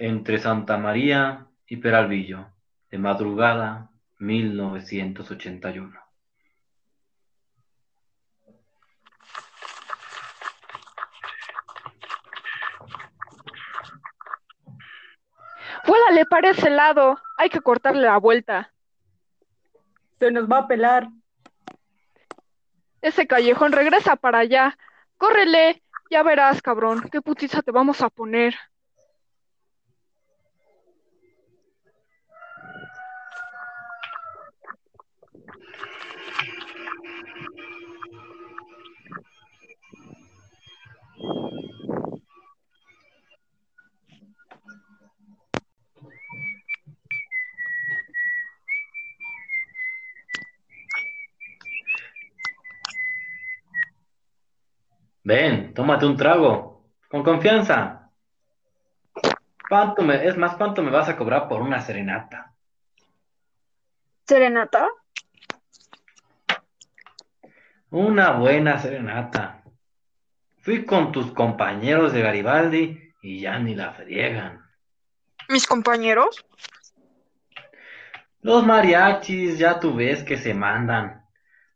entre Santa María y Peralvillo, de madrugada 1981. Vuélale para ese lado. Hay que cortarle la vuelta. Se nos va a pelar. Ese callejón regresa para allá. Córrele. Ya verás, cabrón, qué putiza te vamos a poner. Ven, tómate un trago, con confianza. ¿Cuánto me, es más, ¿cuánto me vas a cobrar por una serenata? ¿Serenata? Una buena serenata. Fui con tus compañeros de Garibaldi y ya ni la friegan. ¿Mis compañeros? Los mariachis ya tú ves que se mandan.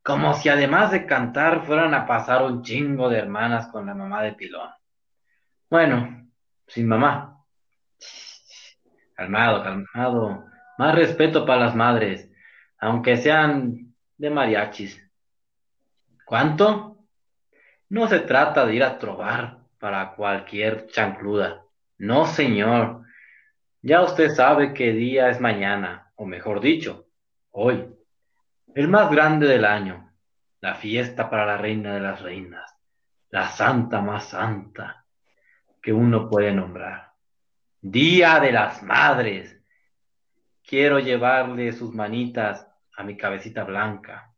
Como si además de cantar fueran a pasar un chingo de hermanas con la mamá de Pilón. Bueno, sin mamá. Calmado, calmado. Más respeto para las madres, aunque sean de mariachis. ¿Cuánto? No se trata de ir a trobar para cualquier chancluda. No, señor. Ya usted sabe qué día es mañana, o mejor dicho, hoy. El más grande del año, la fiesta para la reina de las reinas, la santa más santa que uno puede nombrar. Día de las madres. Quiero llevarle sus manitas a mi cabecita blanca.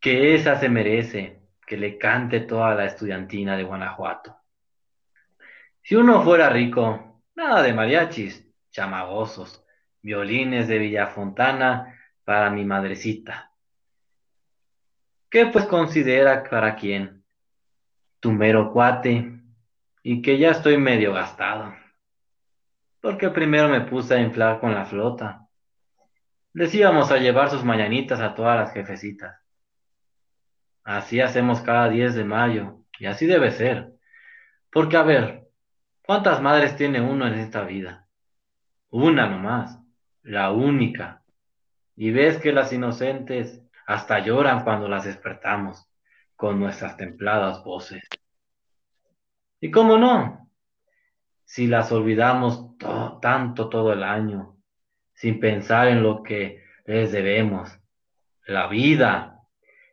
Que esa se merece, que le cante toda la estudiantina de Guanajuato. Si uno fuera rico, nada de mariachis, chamagosos, violines de Villafontana para mi madrecita. ¿Qué pues considera para quién? Tu mero cuate y que ya estoy medio gastado. Porque primero me puse a inflar con la flota. Les íbamos a llevar sus mañanitas a todas las jefecitas. Así hacemos cada 10 de mayo, y así debe ser. Porque a ver, ¿cuántas madres tiene uno en esta vida? Una nomás la única. Y ves que las inocentes hasta lloran cuando las despertamos con nuestras templadas voces. ¿Y cómo no? Si las olvidamos tanto todo el año, sin pensar en lo que les debemos, la vida,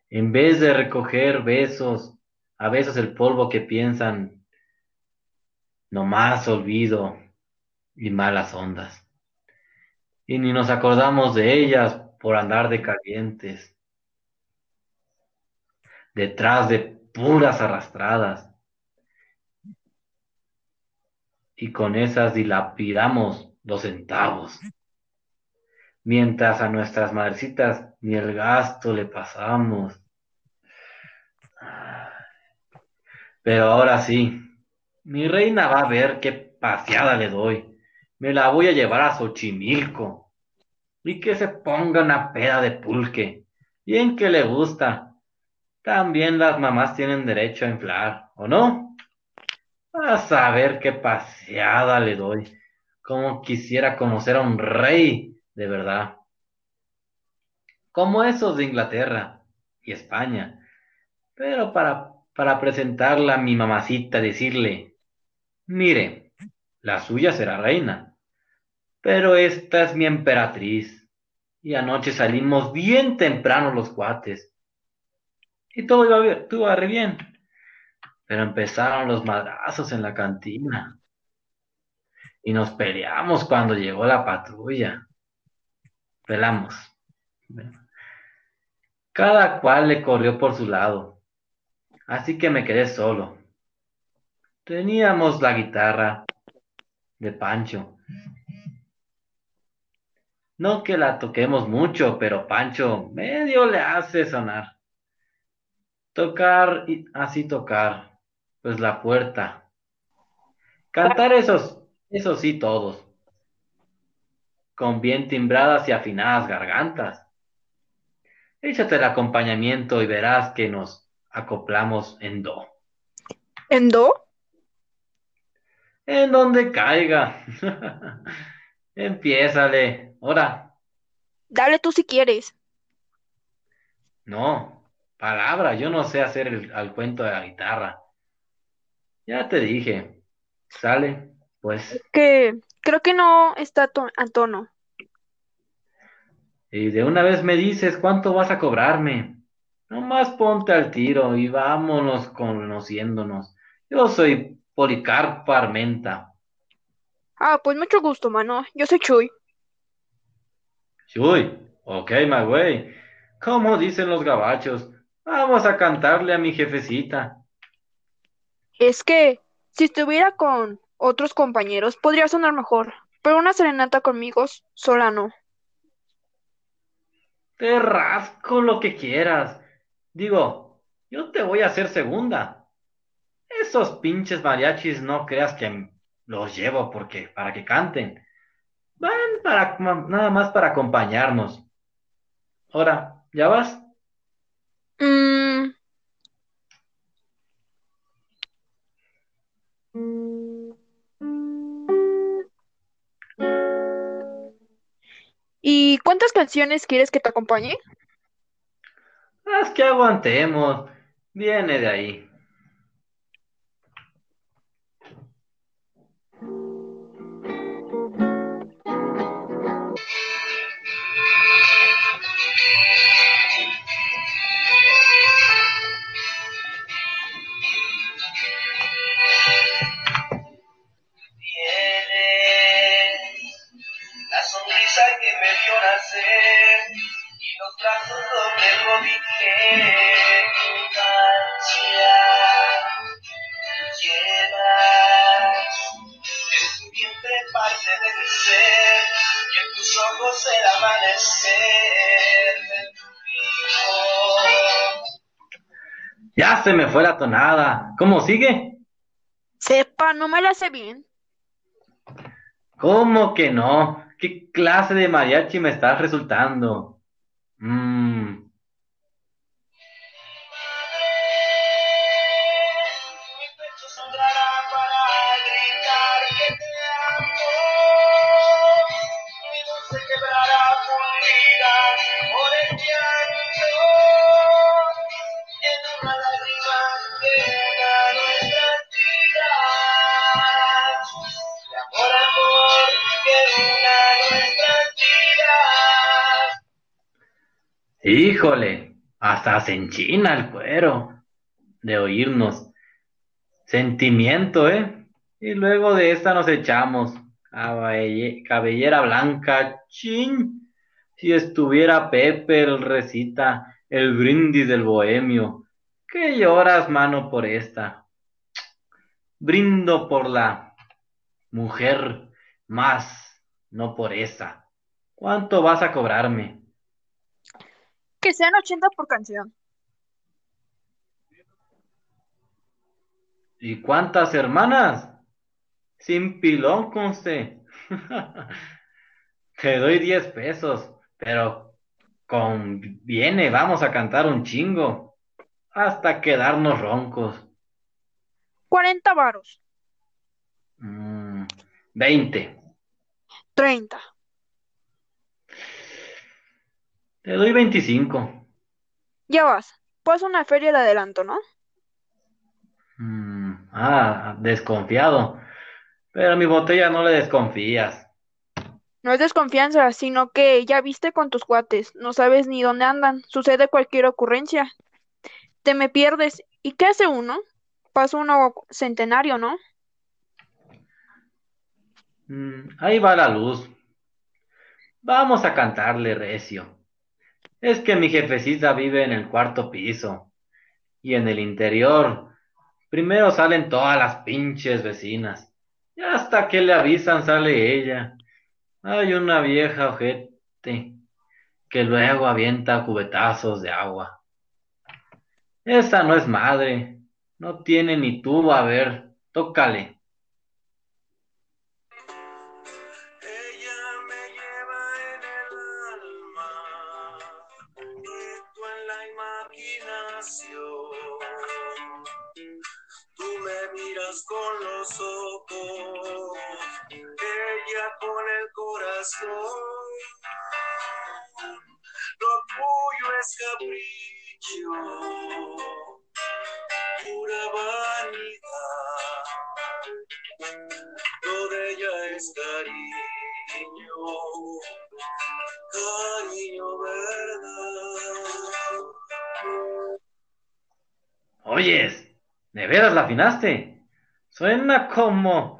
en vez de recoger besos, a veces el polvo que piensan, nomás olvido y malas ondas y ni nos acordamos de ellas por andar de calientes, detrás de puras arrastradas. Y con esas dilapidamos los centavos. Mientras a nuestras madrecitas ni el gasto le pasamos. Pero ahora sí, mi reina va a ver qué paseada le doy me la voy a llevar a Xochimilco. Y que se ponga una peda de pulque. Bien que le gusta. También las mamás tienen derecho a inflar, ¿o no? A saber qué paseada le doy. Como quisiera conocer a un rey, de verdad. Como esos de Inglaterra y España. Pero para, para presentarla a mi mamacita, decirle, mire, la suya será reina pero esta es mi emperatriz. Y anoche salimos bien temprano los cuates. Y todo iba bien, todo re bien. Pero empezaron los madrazos en la cantina. Y nos peleamos cuando llegó la patrulla. Pelamos. Cada cual le corrió por su lado. Así que me quedé solo. Teníamos la guitarra de Pancho no que la toquemos mucho, pero Pancho medio le hace sonar. Tocar y así tocar, pues la puerta Cantar esos, eso sí todos. Con bien timbradas y afinadas gargantas. Échate el acompañamiento y verás que nos acoplamos en do. ¿En do? En donde caiga. Empiézale. Ahora. Dale tú si quieres. No, palabra, yo no sé hacer el, al cuento de la guitarra. Ya te dije. Sale, pues. Que creo que no está to- a tono. Y de una vez me dices cuánto vas a cobrarme. Nomás ponte al tiro y vámonos conociéndonos. Yo soy Policarpo Armenta. Ah, pues mucho gusto, mano. Yo soy Chuy. Chuy, ok, my güey. Como dicen los gabachos, vamos a cantarle a mi jefecita. Es que si estuviera con otros compañeros podría sonar mejor, pero una serenata conmigo sola no. Te rasco lo que quieras. Digo, yo te voy a hacer segunda. Esos pinches mariachis no creas que los llevo porque para que canten. Para nada más para acompañarnos. Ahora, ¿ya vas? Mm. ¿Y cuántas canciones quieres que te acompañe? Haz que aguantemos. Viene de ahí. Se me fue la tonada. ¿Cómo sigue? Sepa, no me la sé bien. ¿Cómo que no? ¿Qué clase de mariachi me estás resultando? Mmm. Híjole, hasta se enchina el cuero de oírnos. Sentimiento, ¿eh? Y luego de esta nos echamos. Cabelle- Cabellera blanca, chin. Si estuviera Pepe el recita el brindis del bohemio. ¿Qué lloras, mano, por esta? Brindo por la mujer más, no por esa. ¿Cuánto vas a cobrarme? Que sean 80 por canción. ¿Y cuántas hermanas? Sin pilón, conste. Te doy 10 pesos, pero conviene, vamos a cantar un chingo. Hasta quedarnos roncos. 40 varos. Mm, 20. 30. Te doy 25. Ya vas. Pues una feria de adelanto, ¿no? Mm, ah, desconfiado. Pero a mi botella no le desconfías. No es desconfianza, sino que ya viste con tus cuates, no sabes ni dónde andan, sucede cualquier ocurrencia. Te me pierdes. ¿Y qué hace uno? Pasa uno centenario, ¿no? Mm, ahí va la luz. Vamos a cantarle recio. Es que mi jefecita vive en el cuarto piso. Y en el interior, primero salen todas las pinches vecinas. Y hasta que le avisan sale ella. Hay una vieja ojete que luego avienta cubetazos de agua. Esa no es madre. No tiene ni tubo. A ver, tócale. Cariño, cariño verdad. Oyes, ¿de veras la afinaste? Suena como...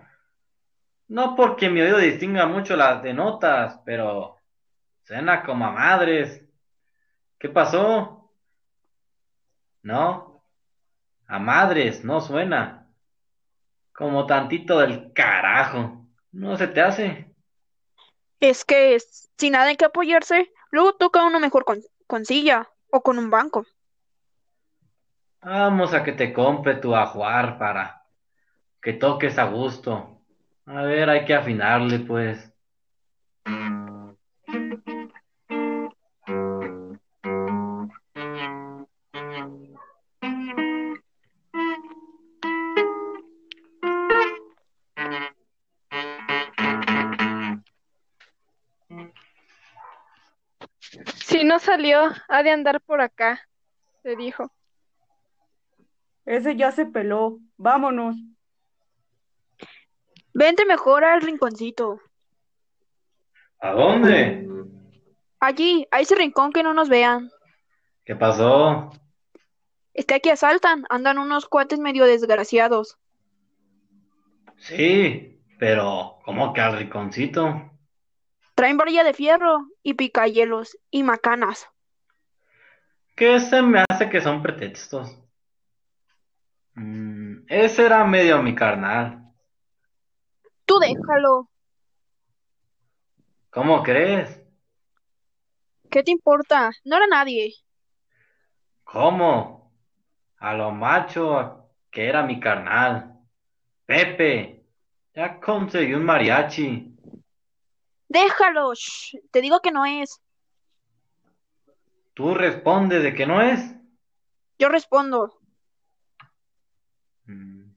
No porque mi oído distinga mucho las de notas, pero suena como a madres. ¿Qué pasó? No, a madres, no suena. Como tantito del carajo. ¿No se te hace? Es que es- sin nada en que apoyarse, luego toca uno mejor con, con silla o con un banco. Vamos a que te compre tu ajuar para que toques a gusto. A ver, hay que afinarle, pues. No salió, ha de andar por acá, te dijo. Ese ya se peló. Vámonos. Vente mejor al rinconcito. ¿A dónde? Allí, a ese rincón que no nos vean. ¿Qué pasó? Es que aquí asaltan, andan unos cuates medio desgraciados. Sí, pero ¿cómo que al rinconcito? Traen varilla de fierro y picayelos y macanas. ¿Qué se me hace que son pretextos? Mm, ese era medio mi carnal. Tú déjalo. ¿Cómo crees? ¿Qué te importa? No era nadie. ¿Cómo? A lo macho que era mi carnal. Pepe, ya conseguí un mariachi. Déjalo. shh, Te digo que no es. ¿Tú respondes de que no es? Yo respondo. Mm,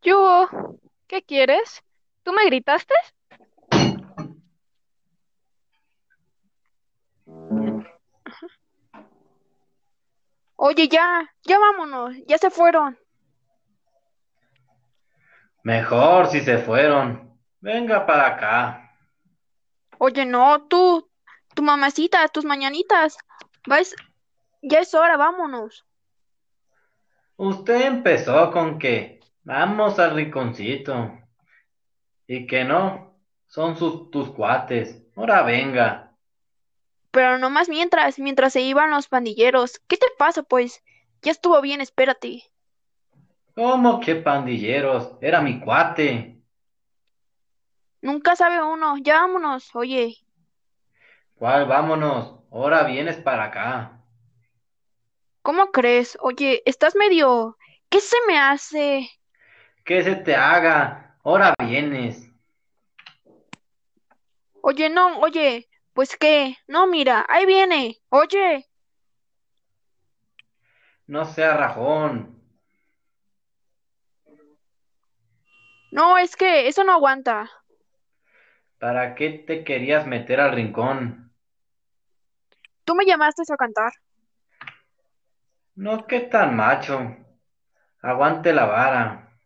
Yo, ¿qué quieres? ¿Tú me gritaste? Oye, ya, ya vámonos. Ya se fueron. Mejor si se fueron. Venga para acá. Oye, no, tú, tu mamacita, tus mañanitas. Vais, ya es hora, vámonos. Usted empezó con que vamos al rinconcito. Y que no, son sus, tus cuates. Ahora venga. Pero no más mientras, mientras se iban los pandilleros. ¿Qué te pasa, pues? Ya estuvo bien, espérate. ¿Cómo que pandilleros? Era mi cuate. Nunca sabe uno. Ya vámonos, oye. ¿Cuál? Vámonos. Ahora vienes para acá. ¿Cómo crees? Oye, estás medio... ¿Qué se me hace? ¿Qué se te haga? Ahora vienes. Oye, no, oye, pues qué. No, mira, ahí viene. Oye, No sea rajón. No, es que eso no aguanta. ¿Para qué te querías meter al rincón? Tú me llamaste a cantar. No, qué tan macho. Aguante la vara.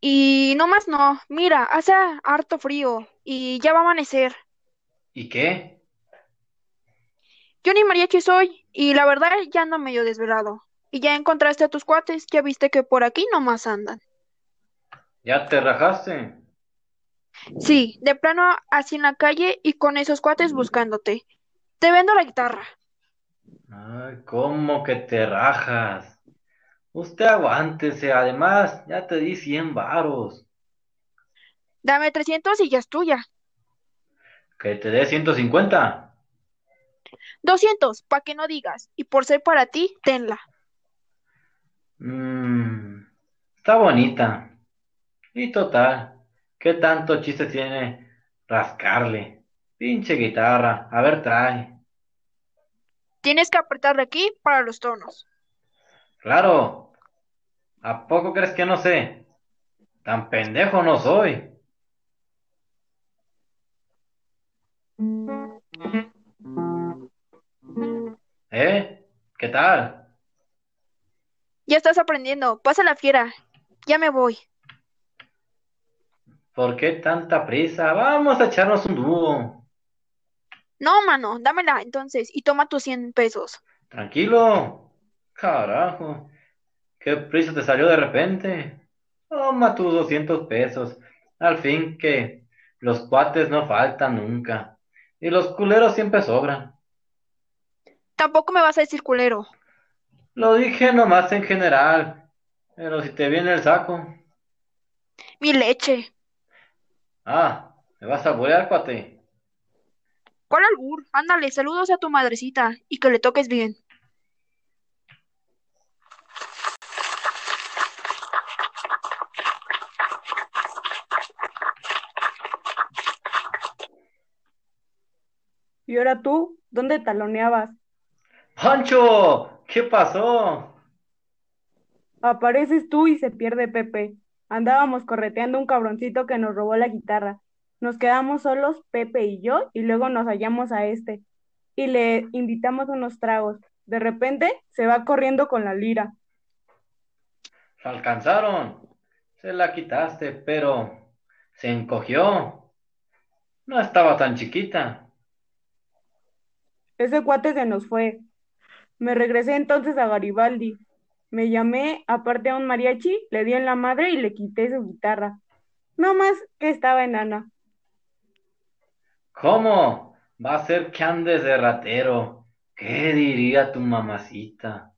Y no más no. Mira, hace harto frío y ya va a amanecer. ¿Y qué? Yo ni mariachi soy y la verdad ya ando medio desvelado. Y ya encontraste a tus cuates, ya viste que por aquí nomás andan. ¿Ya te rajaste? Sí, de plano así en la calle y con esos cuates buscándote. Te vendo la guitarra. Ay, ¿cómo que te rajas? Usted aguántese, además, ya te di 100 varos. Dame 300 y ya es tuya. Que te dé 150. 200, pa' que no digas. Y por ser para ti, tenla. Mmm, está bonita. Y total, ¿qué tanto chiste tiene rascarle? Pinche guitarra, a ver, trae. Tienes que apretar de aquí para los tonos. Claro. ¿A poco crees que no sé? Tan pendejo no soy. ¿Eh? ¿Qué tal? Ya estás aprendiendo. Pasa la fiera. Ya me voy. ¿Por qué tanta prisa? Vamos a echarnos un dúo. No, mano, dámela entonces y toma tus 100 pesos. Tranquilo. Carajo. ¿Qué prisa te salió de repente? Toma tus 200 pesos. Al fin que los cuates no faltan nunca. Y los culeros siempre sobran. Tampoco me vas a decir culero. Lo dije nomás en general. Pero si te viene el saco. Mi leche. Ah, ¿me vas a bolear, cuate? ¿Cuál albur? Ándale, saludos a tu madrecita y que le toques bien. ¿Y ahora tú? ¿Dónde taloneabas? ¡Pancho! ¿Qué pasó? Apareces tú y se pierde Pepe. Andábamos correteando un cabroncito que nos robó la guitarra. Nos quedamos solos, Pepe y yo, y luego nos hallamos a este. Y le invitamos unos tragos. De repente se va corriendo con la lira. La alcanzaron. Se la quitaste, pero se encogió. No estaba tan chiquita. Ese cuate se nos fue. Me regresé entonces a Garibaldi. Me llamé aparte a un mariachi, le di en la madre y le quité su guitarra. No más que estaba enana. ¿Cómo? Va a ser que andes de ratero. ¿Qué diría tu mamacita?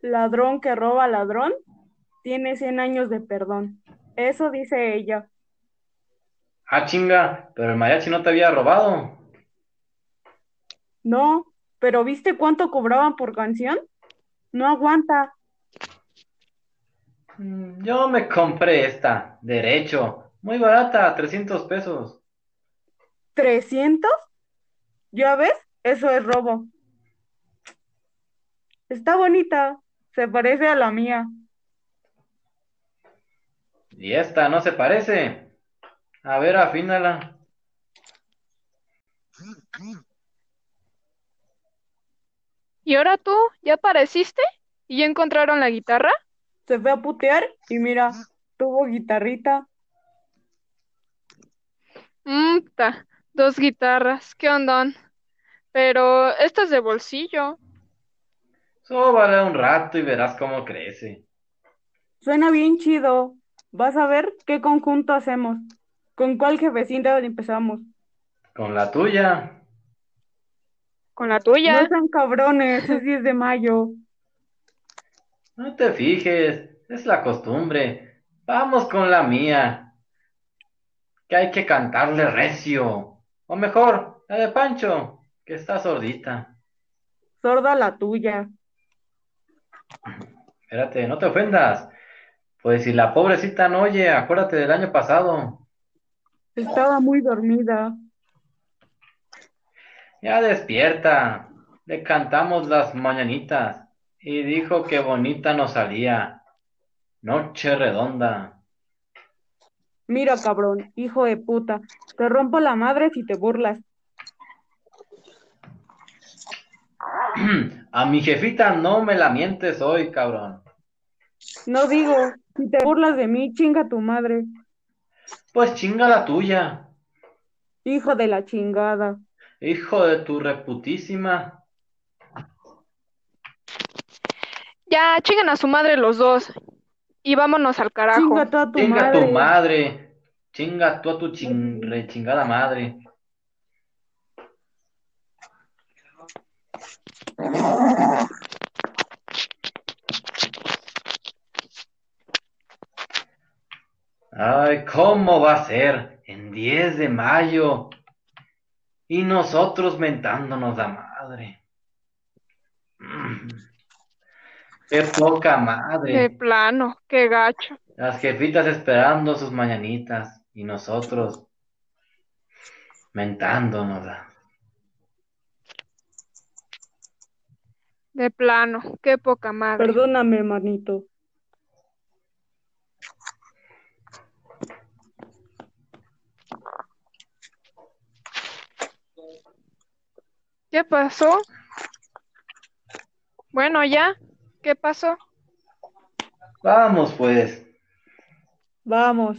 Ladrón que roba ladrón tiene 100 años de perdón. Eso dice ella. Ah, chinga, pero el mariachi no te había robado. No, pero ¿viste cuánto cobraban por canción? No aguanta. Mm, Yo me compré esta, derecho. Muy barata, 300 pesos. ¿300? ¿Ya ves? Eso es robo. Está bonita. Se parece a la mía. Y esta no se parece. A ver, afínala. ¿Y ahora tú? ¿Ya apareciste? ¿Y ya encontraron la guitarra? Se fue a putear y mira, tuvo guitarrita. Mmm, ta, dos guitarras, ¿qué ondón? Pero esta es de bolsillo. Sóbala un rato y verás cómo crece. Suena bien chido. Vas a ver qué conjunto hacemos. ¿Con cuál jefecita empezamos? Con la tuya. Con la tuya. No sean cabrones, es 10 de mayo. No te fijes, es la costumbre. Vamos con la mía. Que hay que cantarle recio. O mejor, la de Pancho, que está sordita. Sorda la tuya. Espérate, no te ofendas. Pues si la pobrecita no oye, acuérdate del año pasado. Estaba muy dormida. Ya despierta. Le cantamos las mañanitas y dijo que bonita nos salía. Noche redonda. Mira, cabrón, hijo de puta. Te rompo la madre si te burlas. A mi jefita no me la mientes hoy, cabrón. No digo, si te burlas de mí, chinga tu madre. Pues chinga la tuya, Hijo de la chingada. Hijo de tu reputísima. Ya, chingan a su madre los dos. Y vámonos al carajo. Chinga tú a tu Chinga madre. tu madre. Chinga tú a tu chin- rechingada madre. Ay, ¿cómo va a ser? En 10 de mayo. Y nosotros mentándonos la madre. Mm. Qué poca De madre. plano, qué gacho. Las jefitas esperando sus mañanitas y nosotros mentándonos. De plano, qué poca madre. Perdóname, hermanito. ¿Qué pasó? Bueno, ya, ¿qué pasó? Vamos, pues. Vamos.